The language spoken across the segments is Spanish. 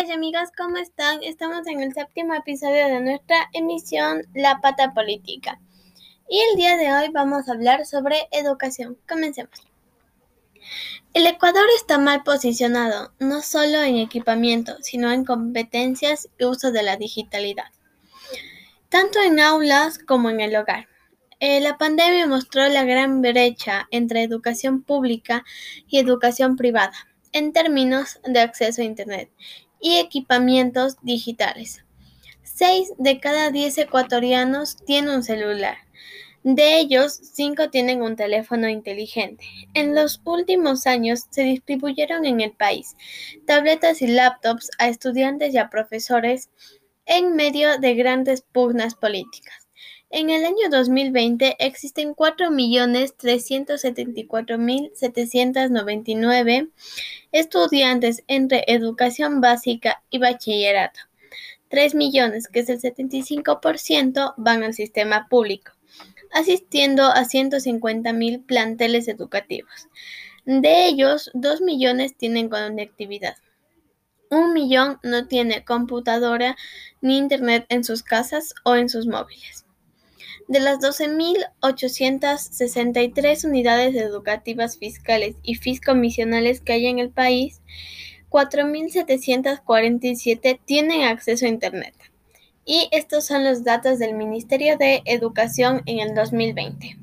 Amigas y amigas, ¿cómo están? Estamos en el séptimo episodio de nuestra emisión La Pata Política. Y el día de hoy vamos a hablar sobre educación. Comencemos. El Ecuador está mal posicionado, no solo en equipamiento, sino en competencias y uso de la digitalidad, tanto en aulas como en el hogar. Eh, la pandemia mostró la gran brecha entre educación pública y educación privada en términos de acceso a Internet y equipamientos digitales. Seis de cada diez ecuatorianos tienen un celular. De ellos, cinco tienen un teléfono inteligente. En los últimos años se distribuyeron en el país tabletas y laptops a estudiantes y a profesores en medio de grandes pugnas políticas. En el año 2020 existen 4.374.799 estudiantes entre educación básica y bachillerato. 3 millones, que es el 75%, van al sistema público, asistiendo a 150.000 planteles educativos. De ellos, 2 millones tienen conectividad. Un millón no tiene computadora ni internet en sus casas o en sus móviles. De las 12.863 unidades educativas fiscales y fiscomisionales que hay en el país, 4.747 tienen acceso a Internet. Y estos son los datos del Ministerio de Educación en el 2020.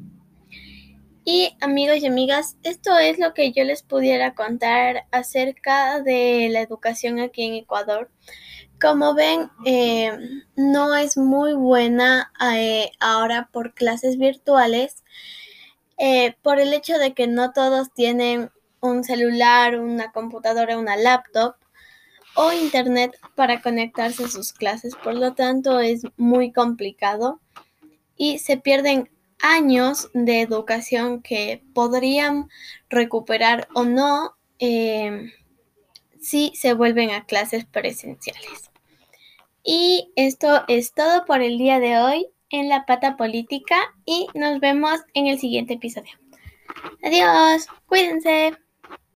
Y amigos y amigas, esto es lo que yo les pudiera contar acerca de la educación aquí en Ecuador. Como ven, eh, no es muy buena eh, ahora por clases virtuales, eh, por el hecho de que no todos tienen un celular, una computadora, una laptop o internet para conectarse a sus clases. Por lo tanto, es muy complicado y se pierden años de educación que podrían recuperar o no si se vuelven a clases presenciales. Y esto es todo por el día de hoy en la pata política y nos vemos en el siguiente episodio. Adiós, cuídense.